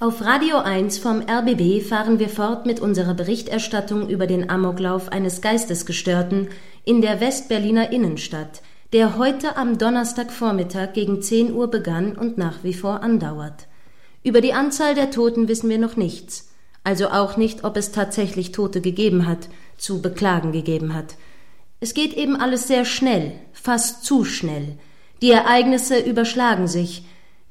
Auf Radio 1 vom RBB fahren wir fort mit unserer Berichterstattung über den Amoklauf eines Geistesgestörten in der Westberliner Innenstadt, der heute am Donnerstagvormittag gegen 10 Uhr begann und nach wie vor andauert. Über die Anzahl der Toten wissen wir noch nichts, also auch nicht, ob es tatsächlich Tote gegeben hat, zu beklagen gegeben hat. Es geht eben alles sehr schnell, fast zu schnell. Die Ereignisse überschlagen sich,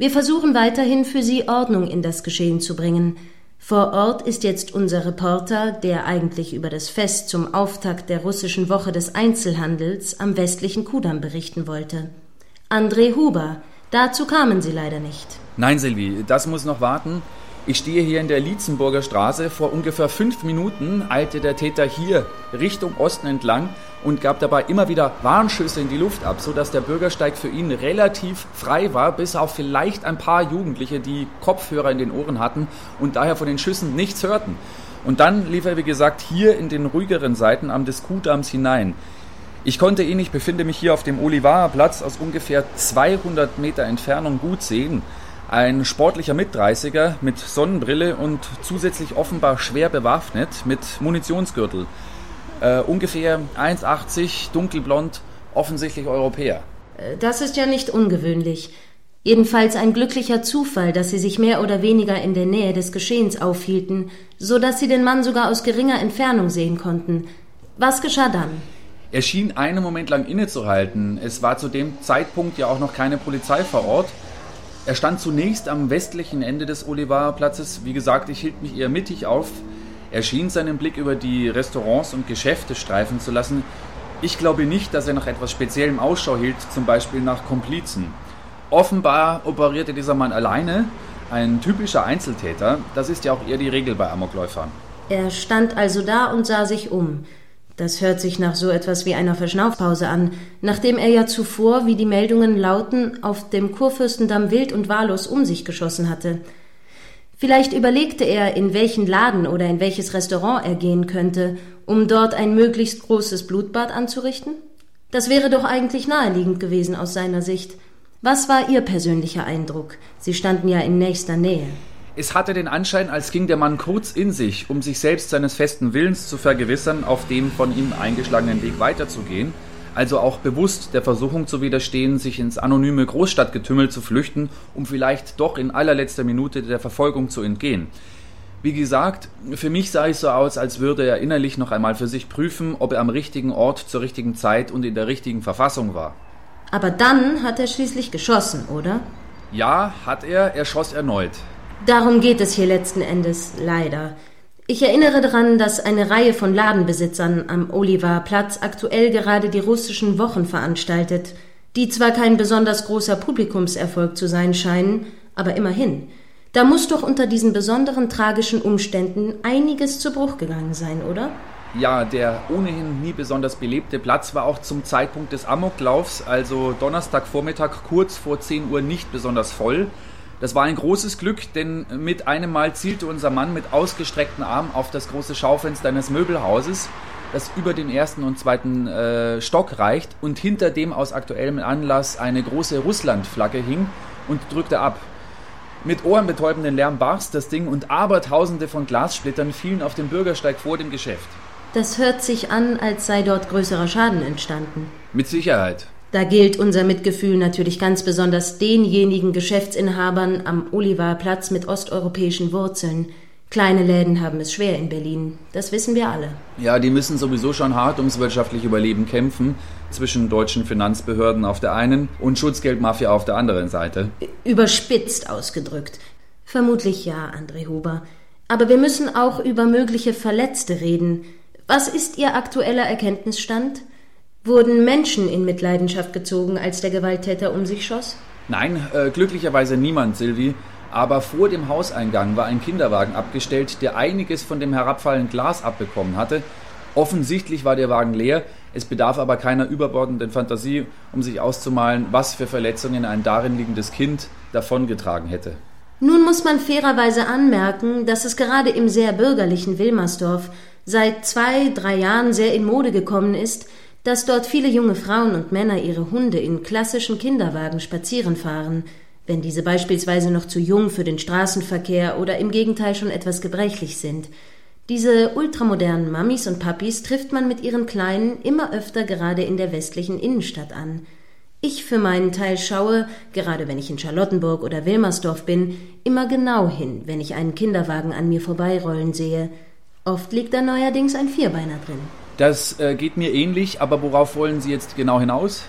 wir versuchen weiterhin für Sie Ordnung in das Geschehen zu bringen. Vor Ort ist jetzt unser Reporter, der eigentlich über das Fest zum Auftakt der russischen Woche des Einzelhandels am westlichen Kudamm berichten wollte. André Huber, dazu kamen Sie leider nicht. Nein, Silvi, das muss noch warten. Ich stehe hier in der Lietzenburger Straße. Vor ungefähr fünf Minuten eilte der Täter hier Richtung Osten entlang und gab dabei immer wieder Warnschüsse in die Luft ab, sodass der Bürgersteig für ihn relativ frei war, bis auf vielleicht ein paar Jugendliche, die Kopfhörer in den Ohren hatten und daher von den Schüssen nichts hörten. Und dann lief er, wie gesagt, hier in den ruhigeren Seiten am Diskudams hinein. Ich konnte ihn, ich befinde mich hier auf dem Olivarplatz, aus ungefähr 200 Meter Entfernung gut sehen. Ein sportlicher Mitdreißiger mit Sonnenbrille und zusätzlich offenbar schwer bewaffnet mit Munitionsgürtel. Äh, ungefähr 1,80, dunkelblond, offensichtlich Europäer. Äh, das ist ja nicht ungewöhnlich. Jedenfalls ein glücklicher Zufall, dass sie sich mehr oder weniger in der Nähe des Geschehens aufhielten, so dass sie den Mann sogar aus geringer Entfernung sehen konnten. Was geschah dann? Er schien einen Moment lang innezuhalten. Es war zu dem Zeitpunkt ja auch noch keine Polizei vor Ort. Er stand zunächst am westlichen Ende des Olivarplatzes. Wie gesagt, ich hielt mich eher mittig auf. Er schien seinen Blick über die Restaurants und Geschäfte streifen zu lassen. Ich glaube nicht, dass er nach etwas Speziellem Ausschau hielt, zum Beispiel nach Komplizen. Offenbar operierte dieser Mann alleine, ein typischer Einzeltäter. Das ist ja auch eher die Regel bei Amokläufern. Er stand also da und sah sich um. Das hört sich nach so etwas wie einer Verschnaufpause an, nachdem er ja zuvor, wie die Meldungen lauten, auf dem Kurfürstendamm wild und wahllos um sich geschossen hatte. Vielleicht überlegte er, in welchen Laden oder in welches Restaurant er gehen könnte, um dort ein möglichst großes Blutbad anzurichten? Das wäre doch eigentlich naheliegend gewesen aus seiner Sicht. Was war Ihr persönlicher Eindruck? Sie standen ja in nächster Nähe. Es hatte den Anschein, als ging der Mann kurz in sich, um sich selbst seines festen Willens zu vergewissern, auf dem von ihm eingeschlagenen Weg weiterzugehen, also auch bewusst der Versuchung zu widerstehen, sich ins anonyme Großstadtgetümmel zu flüchten, um vielleicht doch in allerletzter Minute der Verfolgung zu entgehen. Wie gesagt, für mich sah es so aus, als würde er innerlich noch einmal für sich prüfen, ob er am richtigen Ort zur richtigen Zeit und in der richtigen Verfassung war. Aber dann hat er schließlich geschossen, oder? Ja, hat er. Er schoss erneut. Darum geht es hier letzten Endes, leider. Ich erinnere daran, dass eine Reihe von Ladenbesitzern am Olivarplatz aktuell gerade die russischen Wochen veranstaltet, die zwar kein besonders großer Publikumserfolg zu sein scheinen, aber immerhin. Da muss doch unter diesen besonderen tragischen Umständen einiges zu Bruch gegangen sein, oder? Ja, der ohnehin nie besonders belebte Platz war auch zum Zeitpunkt des Amoklaufs, also Donnerstagvormittag kurz vor 10 Uhr, nicht besonders voll. Das war ein großes Glück, denn mit einem Mal zielte unser Mann mit ausgestreckten Armen auf das große Schaufenster eines Möbelhauses, das über den ersten und zweiten äh, Stock reicht und hinter dem aus aktuellem Anlass eine große Russlandflagge hing und drückte ab. Mit ohrenbetäubenden Lärm barst das Ding und Abertausende von Glassplittern fielen auf den Bürgersteig vor dem Geschäft. Das hört sich an, als sei dort größerer Schaden entstanden. Mit Sicherheit. Da gilt unser Mitgefühl natürlich ganz besonders denjenigen Geschäftsinhabern am Olivarplatz mit osteuropäischen Wurzeln. Kleine Läden haben es schwer in Berlin. Das wissen wir alle. Ja, die müssen sowieso schon hart ums wirtschaftliche Überleben kämpfen. Zwischen deutschen Finanzbehörden auf der einen und Schutzgeldmafia auf der anderen Seite. Überspitzt ausgedrückt. Vermutlich ja, André Huber. Aber wir müssen auch über mögliche Verletzte reden. Was ist Ihr aktueller Erkenntnisstand? Wurden Menschen in Mitleidenschaft gezogen, als der Gewalttäter um sich schoss? Nein, äh, glücklicherweise niemand, Silvi. Aber vor dem Hauseingang war ein Kinderwagen abgestellt, der einiges von dem herabfallenden Glas abbekommen hatte. Offensichtlich war der Wagen leer, es bedarf aber keiner überbordenden Fantasie, um sich auszumalen, was für Verletzungen ein darin liegendes Kind davongetragen hätte. Nun muss man fairerweise anmerken, dass es gerade im sehr bürgerlichen Wilmersdorf seit zwei, drei Jahren sehr in Mode gekommen ist, dass dort viele junge Frauen und Männer ihre Hunde in klassischen Kinderwagen spazieren fahren. wenn diese beispielsweise noch zu jung für den Straßenverkehr oder im Gegenteil schon etwas gebrechlich sind. Diese ultramodernen Mamis und Papis trifft man mit ihren Kleinen immer öfter gerade in der westlichen Innenstadt an. Ich für meinen Teil schaue, gerade wenn ich in Charlottenburg oder Wilmersdorf bin, immer genau hin, wenn ich einen Kinderwagen an mir vorbeirollen sehe. Oft liegt da neuerdings ein Vierbeiner drin. Das äh, geht mir ähnlich, aber worauf wollen Sie jetzt genau hinaus?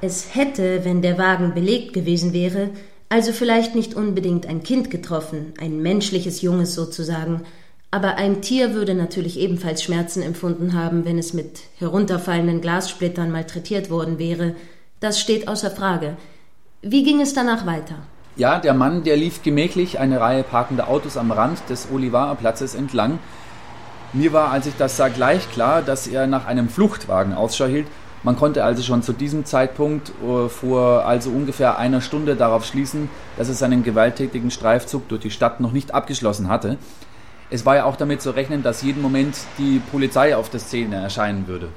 Es hätte, wenn der Wagen belegt gewesen wäre, also vielleicht nicht unbedingt ein Kind getroffen, ein menschliches Junges sozusagen, aber ein Tier würde natürlich ebenfalls Schmerzen empfunden haben, wenn es mit herunterfallenden Glassplittern malträtiert worden wäre. Das steht außer Frage. Wie ging es danach weiter? Ja, der Mann, der lief gemächlich eine Reihe parkender Autos am Rand des Olivarplatzes entlang. Mir war, als ich das sah, gleich klar, dass er nach einem Fluchtwagen Ausschau hielt. Man konnte also schon zu diesem Zeitpunkt uh, vor also ungefähr einer Stunde darauf schließen, dass er seinen gewalttätigen Streifzug durch die Stadt noch nicht abgeschlossen hatte. Es war ja auch damit zu rechnen, dass jeden Moment die Polizei auf der Szene erscheinen würde.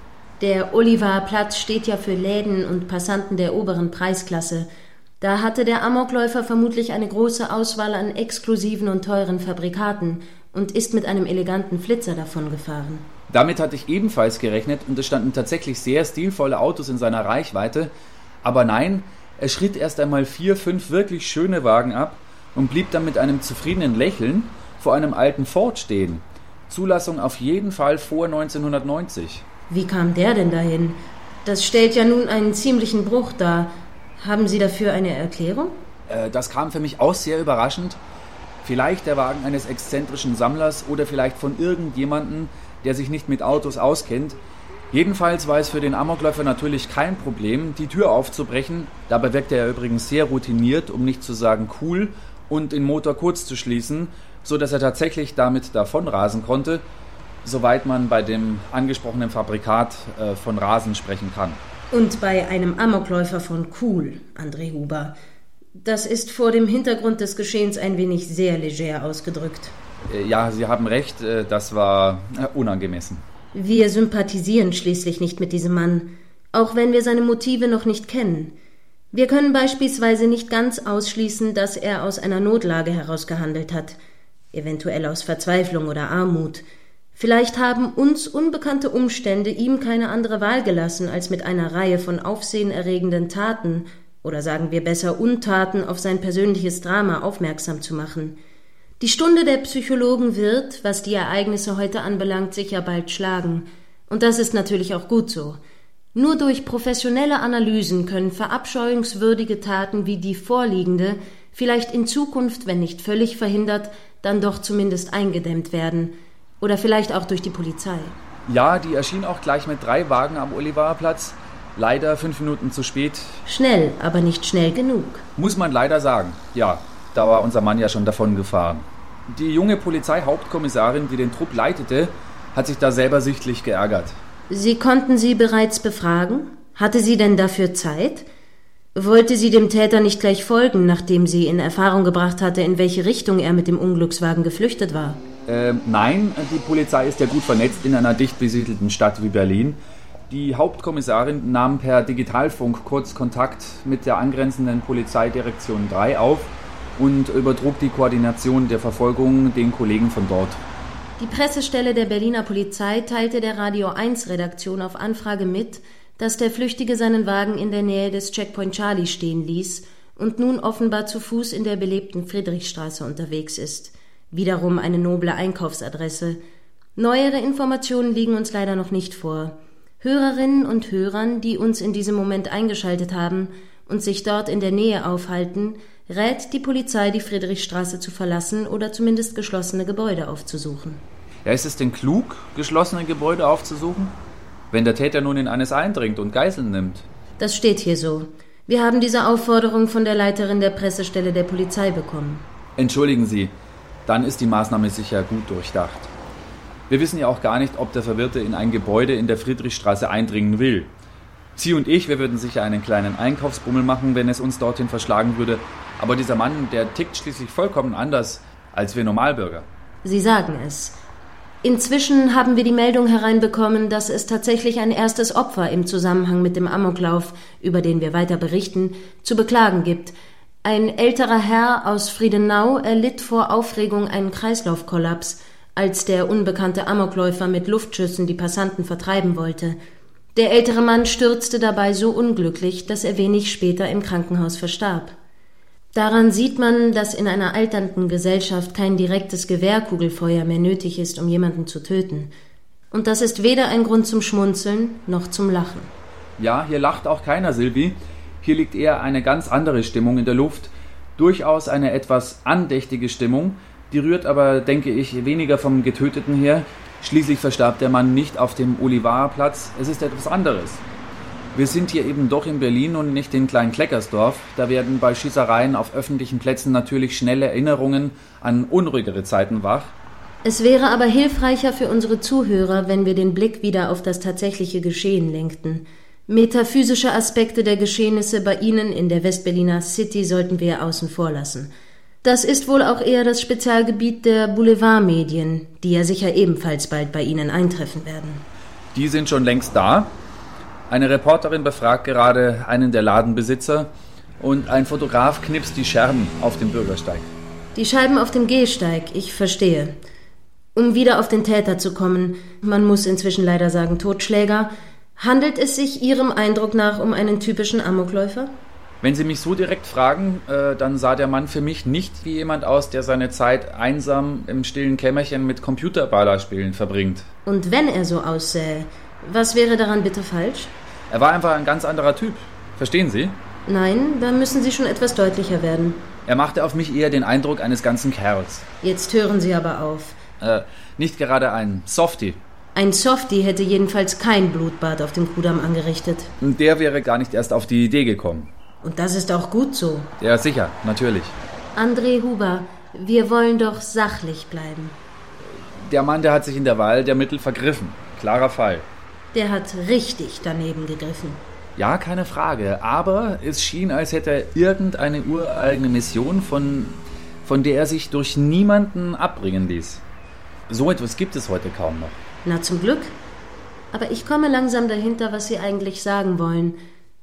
Der Olivarplatz steht ja für Läden und Passanten der oberen Preisklasse. Da hatte der Amokläufer vermutlich eine große Auswahl an exklusiven und teuren Fabrikaten und ist mit einem eleganten Flitzer davongefahren. Damit hatte ich ebenfalls gerechnet und es standen tatsächlich sehr stilvolle Autos in seiner Reichweite. Aber nein, er schritt erst einmal vier, fünf wirklich schöne Wagen ab und blieb dann mit einem zufriedenen Lächeln vor einem alten Ford stehen. Zulassung auf jeden Fall vor 1990. Wie kam der denn dahin? Das stellt ja nun einen ziemlichen Bruch dar. Haben Sie dafür eine Erklärung? Äh, das kam für mich auch sehr überraschend. Vielleicht der Wagen eines exzentrischen Sammlers oder vielleicht von irgendjemandem, der sich nicht mit Autos auskennt. Jedenfalls war es für den Amokläufer natürlich kein Problem, die Tür aufzubrechen. Dabei wirkte er übrigens sehr routiniert, um nicht zu sagen cool, und den Motor kurz zu schließen, so dass er tatsächlich damit davonrasen konnte, soweit man bei dem angesprochenen Fabrikat äh, von Rasen sprechen kann. Und bei einem Amokläufer von cool, André Huber. Das ist vor dem Hintergrund des Geschehens ein wenig sehr leger ausgedrückt. Äh, ja, Sie haben recht, äh, das war äh, unangemessen. Wir sympathisieren schließlich nicht mit diesem Mann, auch wenn wir seine Motive noch nicht kennen. Wir können beispielsweise nicht ganz ausschließen, dass er aus einer Notlage heraus gehandelt hat, eventuell aus Verzweiflung oder Armut. Vielleicht haben uns unbekannte Umstände ihm keine andere Wahl gelassen, als mit einer Reihe von aufsehenerregenden Taten oder sagen wir besser Untaten auf sein persönliches Drama aufmerksam zu machen – die Stunde der Psychologen wird, was die Ereignisse heute anbelangt, sicher bald schlagen. Und das ist natürlich auch gut so. Nur durch professionelle Analysen können verabscheuungswürdige Taten wie die vorliegende vielleicht in Zukunft, wenn nicht völlig verhindert, dann doch zumindest eingedämmt werden. Oder vielleicht auch durch die Polizei. Ja, die erschien auch gleich mit drei Wagen am Olivarplatz. Leider fünf Minuten zu spät. Schnell, aber nicht schnell genug. Muss man leider sagen, ja. Da war unser Mann ja schon davon gefahren. Die junge Polizeihauptkommissarin, die den Trupp leitete, hat sich da selber sichtlich geärgert. Sie konnten sie bereits befragen? Hatte sie denn dafür Zeit? Wollte sie dem Täter nicht gleich folgen, nachdem sie in Erfahrung gebracht hatte, in welche Richtung er mit dem Unglückswagen geflüchtet war? Ähm, nein, die Polizei ist ja gut vernetzt in einer dicht besiedelten Stadt wie Berlin. Die Hauptkommissarin nahm per Digitalfunk kurz Kontakt mit der angrenzenden Polizeidirektion 3 auf und übertrug die Koordination der Verfolgung den Kollegen von dort. Die Pressestelle der Berliner Polizei teilte der Radio 1 Redaktion auf Anfrage mit, dass der Flüchtige seinen Wagen in der Nähe des Checkpoint Charlie stehen ließ und nun offenbar zu Fuß in der belebten Friedrichstraße unterwegs ist. Wiederum eine noble Einkaufsadresse. Neuere Informationen liegen uns leider noch nicht vor. Hörerinnen und Hörern, die uns in diesem Moment eingeschaltet haben und sich dort in der Nähe aufhalten, rät die Polizei, die Friedrichstraße zu verlassen oder zumindest geschlossene Gebäude aufzusuchen. Ja, ist es denn klug, geschlossene Gebäude aufzusuchen? Wenn der Täter nun in eines eindringt und Geiseln nimmt? Das steht hier so. Wir haben diese Aufforderung von der Leiterin der Pressestelle der Polizei bekommen. Entschuldigen Sie, dann ist die Maßnahme sicher gut durchdacht. Wir wissen ja auch gar nicht, ob der Verwirrte in ein Gebäude in der Friedrichstraße eindringen will. Sie und ich, wir würden sicher einen kleinen Einkaufsbummel machen, wenn es uns dorthin verschlagen würde. Aber dieser Mann, der tickt schließlich vollkommen anders als wir Normalbürger. Sie sagen es. Inzwischen haben wir die Meldung hereinbekommen, dass es tatsächlich ein erstes Opfer im Zusammenhang mit dem Amoklauf, über den wir weiter berichten, zu beklagen gibt. Ein älterer Herr aus Friedenau erlitt vor Aufregung einen Kreislaufkollaps, als der unbekannte Amokläufer mit Luftschüssen die Passanten vertreiben wollte. Der ältere Mann stürzte dabei so unglücklich, dass er wenig später im Krankenhaus verstarb. Daran sieht man, dass in einer alternden Gesellschaft kein direktes Gewehrkugelfeuer mehr nötig ist, um jemanden zu töten. Und das ist weder ein Grund zum Schmunzeln noch zum Lachen. Ja, hier lacht auch keiner, Silvi. Hier liegt eher eine ganz andere Stimmung in der Luft. Durchaus eine etwas andächtige Stimmung, die rührt aber, denke ich, weniger vom Getöteten her. Schließlich verstarb der Mann nicht auf dem Olivarplatz. Es ist etwas anderes. Wir sind hier eben doch in Berlin und nicht in Klein-Kleckersdorf. Da werden bei Schießereien auf öffentlichen Plätzen natürlich schnelle Erinnerungen an unruhigere Zeiten wach. Es wäre aber hilfreicher für unsere Zuhörer, wenn wir den Blick wieder auf das tatsächliche Geschehen lenkten. Metaphysische Aspekte der Geschehnisse bei Ihnen in der Westberliner City sollten wir außen vor lassen. Das ist wohl auch eher das Spezialgebiet der Boulevardmedien, die ja sicher ebenfalls bald bei Ihnen eintreffen werden. Die sind schon längst da. Eine Reporterin befragt gerade einen der Ladenbesitzer und ein Fotograf knipst die Scherben auf dem Bürgersteig. Die Scheiben auf dem Gehsteig, ich verstehe. Um wieder auf den Täter zu kommen, man muss inzwischen leider sagen Totschläger, handelt es sich Ihrem Eindruck nach um einen typischen Amokläufer? Wenn Sie mich so direkt fragen, äh, dann sah der Mann für mich nicht wie jemand aus, der seine Zeit einsam im stillen Kämmerchen mit Computerballerspielen verbringt. Und wenn er so aussähe, was wäre daran bitte falsch? Er war einfach ein ganz anderer Typ. Verstehen Sie? Nein, da müssen Sie schon etwas deutlicher werden. Er machte auf mich eher den Eindruck eines ganzen Kerls. Jetzt hören Sie aber auf. Äh, nicht gerade ein Softie. Ein Softie hätte jedenfalls kein Blutbad auf dem Kudamm angerichtet. Der wäre gar nicht erst auf die Idee gekommen. Und das ist auch gut so. Ja, sicher, natürlich. André Huber, wir wollen doch sachlich bleiben. Der Mann, der hat sich in der Wahl der Mittel vergriffen. Klarer Fall. Der hat richtig daneben gegriffen. Ja, keine Frage. Aber es schien, als hätte er irgendeine ureigene Mission, von, von der er sich durch niemanden abbringen ließ. So etwas gibt es heute kaum noch. Na, zum Glück. Aber ich komme langsam dahinter, was Sie eigentlich sagen wollen.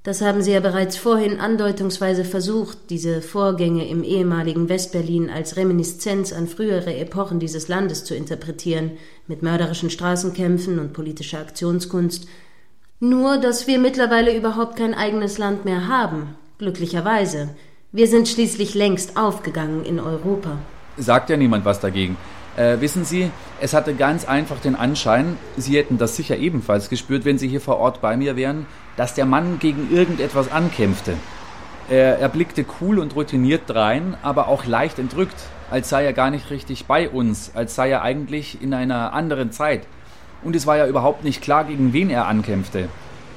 Das haben Sie ja bereits vorhin andeutungsweise versucht, diese Vorgänge im ehemaligen Westberlin als Reminiszenz an frühere Epochen dieses Landes zu interpretieren, mit mörderischen Straßenkämpfen und politischer Aktionskunst. Nur, dass wir mittlerweile überhaupt kein eigenes Land mehr haben, glücklicherweise. Wir sind schließlich längst aufgegangen in Europa. Sagt ja niemand was dagegen. Äh, wissen Sie, es hatte ganz einfach den Anschein, Sie hätten das sicher ebenfalls gespürt, wenn Sie hier vor Ort bei mir wären, dass der Mann gegen irgendetwas ankämpfte. Er, er blickte cool und routiniert drein, aber auch leicht entrückt, als sei er gar nicht richtig bei uns, als sei er eigentlich in einer anderen Zeit. Und es war ja überhaupt nicht klar, gegen wen er ankämpfte.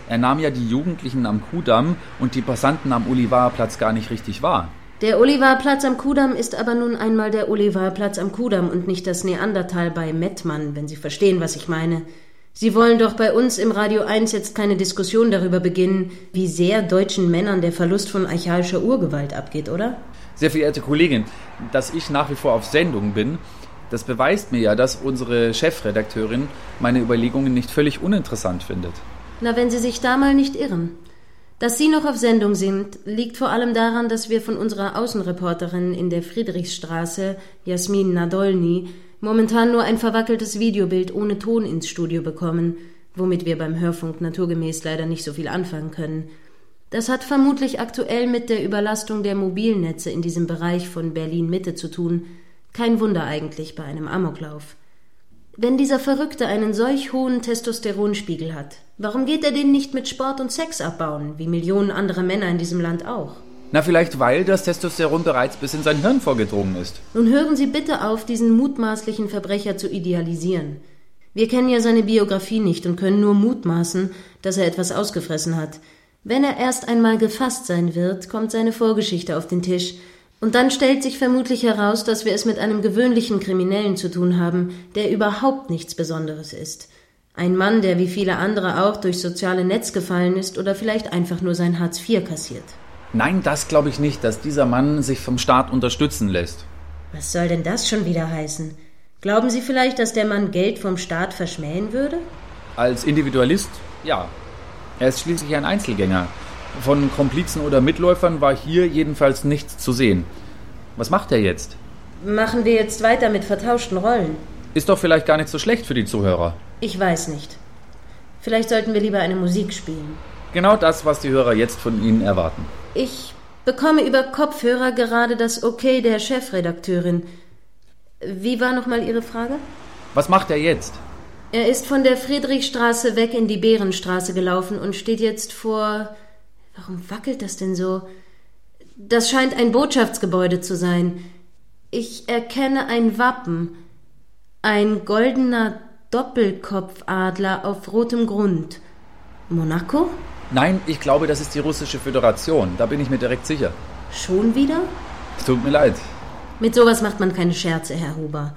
Er nahm ja die Jugendlichen am Kudamm und die Passanten am Olivarplatz gar nicht richtig wahr. Der Olivarplatz am Kudamm ist aber nun einmal der Olivarplatz am Kudamm und nicht das Neandertal bei Mettmann, wenn Sie verstehen, was ich meine. Sie wollen doch bei uns im Radio 1 jetzt keine Diskussion darüber beginnen, wie sehr deutschen Männern der Verlust von archaischer Urgewalt abgeht, oder? Sehr verehrte Kollegin, dass ich nach wie vor auf Sendung bin, das beweist mir ja, dass unsere Chefredakteurin meine Überlegungen nicht völlig uninteressant findet. Na, wenn Sie sich da mal nicht irren. Dass Sie noch auf Sendung sind, liegt vor allem daran, dass wir von unserer Außenreporterin in der Friedrichsstraße, Jasmin Nadolny, momentan nur ein verwackeltes Videobild ohne Ton ins Studio bekommen, womit wir beim Hörfunk naturgemäß leider nicht so viel anfangen können. Das hat vermutlich aktuell mit der Überlastung der Mobilnetze in diesem Bereich von Berlin Mitte zu tun. Kein Wunder eigentlich bei einem Amoklauf. Wenn dieser Verrückte einen solch hohen Testosteronspiegel hat, warum geht er den nicht mit Sport und Sex abbauen, wie Millionen andere Männer in diesem Land auch? Na, vielleicht weil das Testosteron bereits bis in sein Hirn vorgedrungen ist. Nun hören Sie bitte auf, diesen mutmaßlichen Verbrecher zu idealisieren. Wir kennen ja seine Biografie nicht und können nur mutmaßen, dass er etwas ausgefressen hat. Wenn er erst einmal gefasst sein wird, kommt seine Vorgeschichte auf den Tisch, und dann stellt sich vermutlich heraus, dass wir es mit einem gewöhnlichen Kriminellen zu tun haben, der überhaupt nichts Besonderes ist. Ein Mann, der wie viele andere auch durch soziale Netz gefallen ist oder vielleicht einfach nur sein Hartz IV kassiert. Nein, das glaube ich nicht, dass dieser Mann sich vom Staat unterstützen lässt. Was soll denn das schon wieder heißen? Glauben Sie vielleicht, dass der Mann Geld vom Staat verschmähen würde? Als Individualist, ja. Er ist schließlich ein Einzelgänger. Von Komplizen oder Mitläufern war hier jedenfalls nichts zu sehen. Was macht er jetzt? Machen wir jetzt weiter mit vertauschten Rollen? Ist doch vielleicht gar nicht so schlecht für die Zuhörer. Ich weiß nicht. Vielleicht sollten wir lieber eine Musik spielen. Genau das, was die Hörer jetzt von Ihnen erwarten. Ich bekomme über Kopfhörer gerade das Okay der Chefredakteurin. Wie war nochmal Ihre Frage? Was macht er jetzt? Er ist von der Friedrichstraße weg in die Bärenstraße gelaufen und steht jetzt vor. Warum wackelt das denn so? Das scheint ein Botschaftsgebäude zu sein. Ich erkenne ein Wappen. Ein goldener Doppelkopfadler auf rotem Grund. Monaco? Nein, ich glaube, das ist die russische Föderation. Da bin ich mir direkt sicher. Schon wieder? Es tut mir leid. Mit sowas macht man keine Scherze, Herr Huber.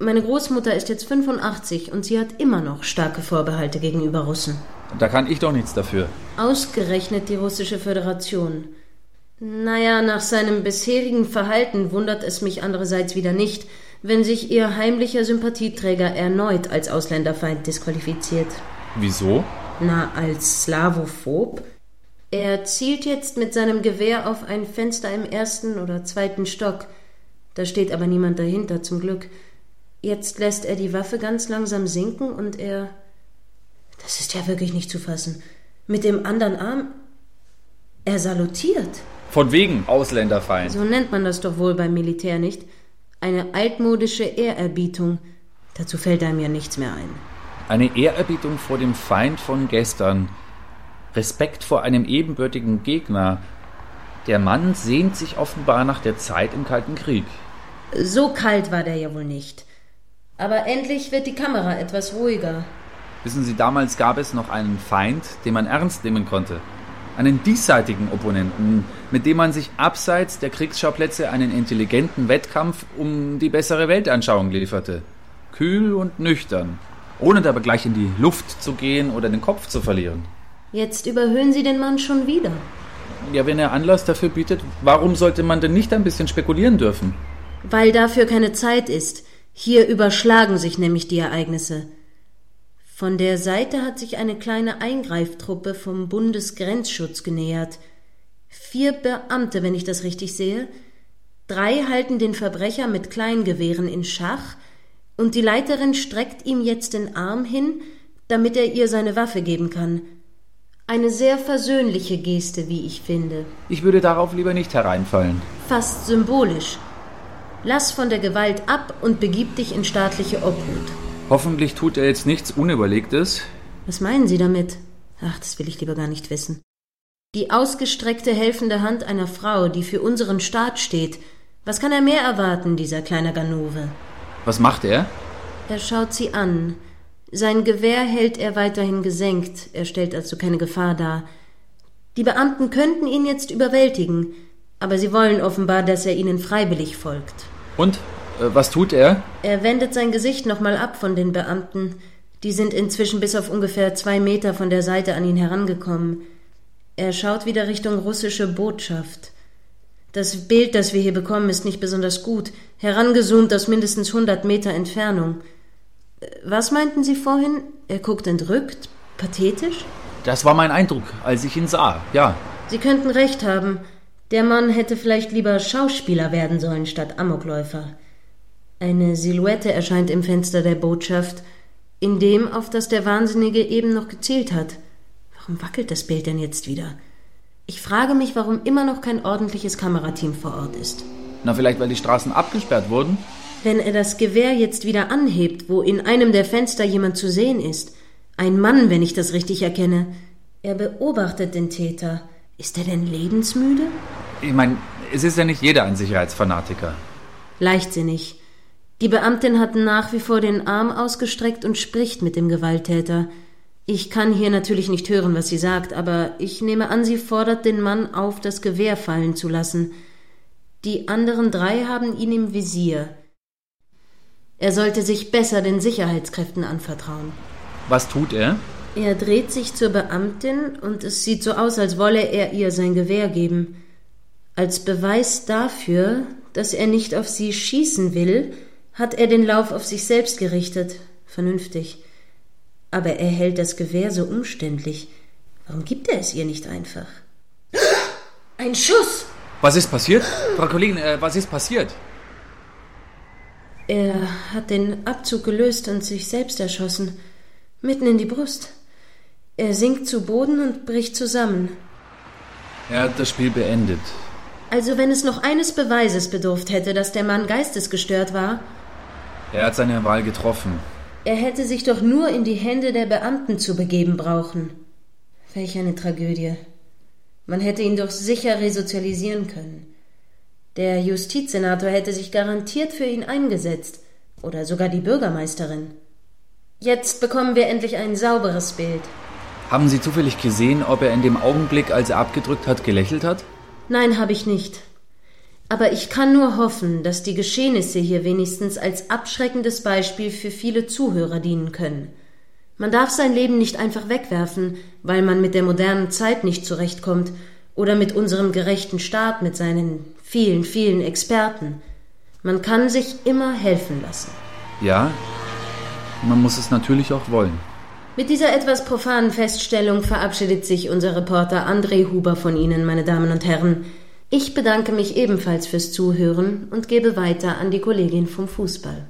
Meine Großmutter ist jetzt 85 und sie hat immer noch starke Vorbehalte gegenüber Russen. Da kann ich doch nichts dafür. Ausgerechnet die russische Föderation. Naja, nach seinem bisherigen Verhalten wundert es mich andererseits wieder nicht, wenn sich ihr heimlicher Sympathieträger erneut als Ausländerfeind disqualifiziert. Wieso? Na, als Slavophob? Er zielt jetzt mit seinem Gewehr auf ein Fenster im ersten oder zweiten Stock. Da steht aber niemand dahinter, zum Glück. Jetzt lässt er die Waffe ganz langsam sinken und er. Das ist ja wirklich nicht zu fassen. Mit dem anderen Arm. Er salutiert. Von wegen Ausländerfeind. So nennt man das doch wohl beim Militär nicht. Eine altmodische Ehrerbietung. Dazu fällt einem ja nichts mehr ein. Eine Ehrerbietung vor dem Feind von gestern. Respekt vor einem ebenbürtigen Gegner. Der Mann sehnt sich offenbar nach der Zeit im Kalten Krieg. So kalt war der ja wohl nicht. Aber endlich wird die Kamera etwas ruhiger. Wissen Sie, damals gab es noch einen Feind, den man ernst nehmen konnte. Einen diesseitigen Opponenten, mit dem man sich abseits der Kriegsschauplätze einen intelligenten Wettkampf um die bessere Weltanschauung lieferte. Kühl und nüchtern, ohne dabei gleich in die Luft zu gehen oder den Kopf zu verlieren. Jetzt überhöhen Sie den Mann schon wieder. Ja, wenn er Anlass dafür bietet, warum sollte man denn nicht ein bisschen spekulieren dürfen? Weil dafür keine Zeit ist. Hier überschlagen sich nämlich die Ereignisse. Von der Seite hat sich eine kleine Eingreiftruppe vom Bundesgrenzschutz genähert. Vier Beamte, wenn ich das richtig sehe. Drei halten den Verbrecher mit Kleingewehren in Schach, und die Leiterin streckt ihm jetzt den Arm hin, damit er ihr seine Waffe geben kann. Eine sehr versöhnliche Geste, wie ich finde. Ich würde darauf lieber nicht hereinfallen. Fast symbolisch. Lass von der Gewalt ab und begib dich in staatliche Obhut. Hoffentlich tut er jetzt nichts Unüberlegtes. Was meinen Sie damit? Ach, das will ich lieber gar nicht wissen. Die ausgestreckte helfende Hand einer Frau, die für unseren Staat steht. Was kann er mehr erwarten, dieser kleine Ganove? Was macht er? Er schaut sie an. Sein Gewehr hält er weiterhin gesenkt. Er stellt also keine Gefahr dar. Die Beamten könnten ihn jetzt überwältigen, aber sie wollen offenbar, dass er ihnen freiwillig folgt. Und äh, was tut er? Er wendet sein Gesicht nochmal ab von den Beamten. Die sind inzwischen bis auf ungefähr zwei Meter von der Seite an ihn herangekommen. Er schaut wieder Richtung russische Botschaft. Das Bild, das wir hier bekommen, ist nicht besonders gut. Herangezoomt aus mindestens 100 Meter Entfernung. Äh, was meinten Sie vorhin? Er guckt entrückt? Pathetisch? Das war mein Eindruck, als ich ihn sah, ja. Sie könnten recht haben. Der Mann hätte vielleicht lieber Schauspieler werden sollen statt Amokläufer. Eine Silhouette erscheint im Fenster der Botschaft, in dem, auf das der Wahnsinnige eben noch gezielt hat. Warum wackelt das Bild denn jetzt wieder? Ich frage mich, warum immer noch kein ordentliches Kamerateam vor Ort ist. Na, vielleicht, weil die Straßen abgesperrt wurden? Wenn er das Gewehr jetzt wieder anhebt, wo in einem der Fenster jemand zu sehen ist, ein Mann, wenn ich das richtig erkenne, er beobachtet den Täter. Ist er denn lebensmüde? Ich meine, es ist ja nicht jeder ein Sicherheitsfanatiker. Leichtsinnig. Die Beamtin hat nach wie vor den Arm ausgestreckt und spricht mit dem Gewalttäter. Ich kann hier natürlich nicht hören, was sie sagt, aber ich nehme an, sie fordert den Mann auf, das Gewehr fallen zu lassen. Die anderen drei haben ihn im Visier. Er sollte sich besser den Sicherheitskräften anvertrauen. Was tut er? Er dreht sich zur Beamtin und es sieht so aus, als wolle er ihr sein Gewehr geben. Als Beweis dafür, dass er nicht auf sie schießen will, hat er den Lauf auf sich selbst gerichtet. Vernünftig. Aber er hält das Gewehr so umständlich. Warum gibt er es ihr nicht einfach? Ein Schuss! Was ist passiert? Frau Kollegin, äh, was ist passiert? Er hat den Abzug gelöst und sich selbst erschossen. Mitten in die Brust. Er sinkt zu Boden und bricht zusammen. Er hat das Spiel beendet. Also wenn es noch eines Beweises bedurft hätte, dass der Mann geistesgestört war. Er hat seine Wahl getroffen. Er hätte sich doch nur in die Hände der Beamten zu begeben brauchen. Welch eine Tragödie. Man hätte ihn doch sicher resozialisieren können. Der Justizsenator hätte sich garantiert für ihn eingesetzt, oder sogar die Bürgermeisterin. Jetzt bekommen wir endlich ein sauberes Bild. Haben Sie zufällig gesehen, ob er in dem Augenblick, als er abgedrückt hat, gelächelt hat? Nein, habe ich nicht. Aber ich kann nur hoffen, dass die Geschehnisse hier wenigstens als abschreckendes Beispiel für viele Zuhörer dienen können. Man darf sein Leben nicht einfach wegwerfen, weil man mit der modernen Zeit nicht zurechtkommt oder mit unserem gerechten Staat mit seinen vielen, vielen Experten. Man kann sich immer helfen lassen. Ja, man muss es natürlich auch wollen. Mit dieser etwas profanen Feststellung verabschiedet sich unser Reporter André Huber von Ihnen, meine Damen und Herren. Ich bedanke mich ebenfalls fürs Zuhören und gebe weiter an die Kollegin vom Fußball.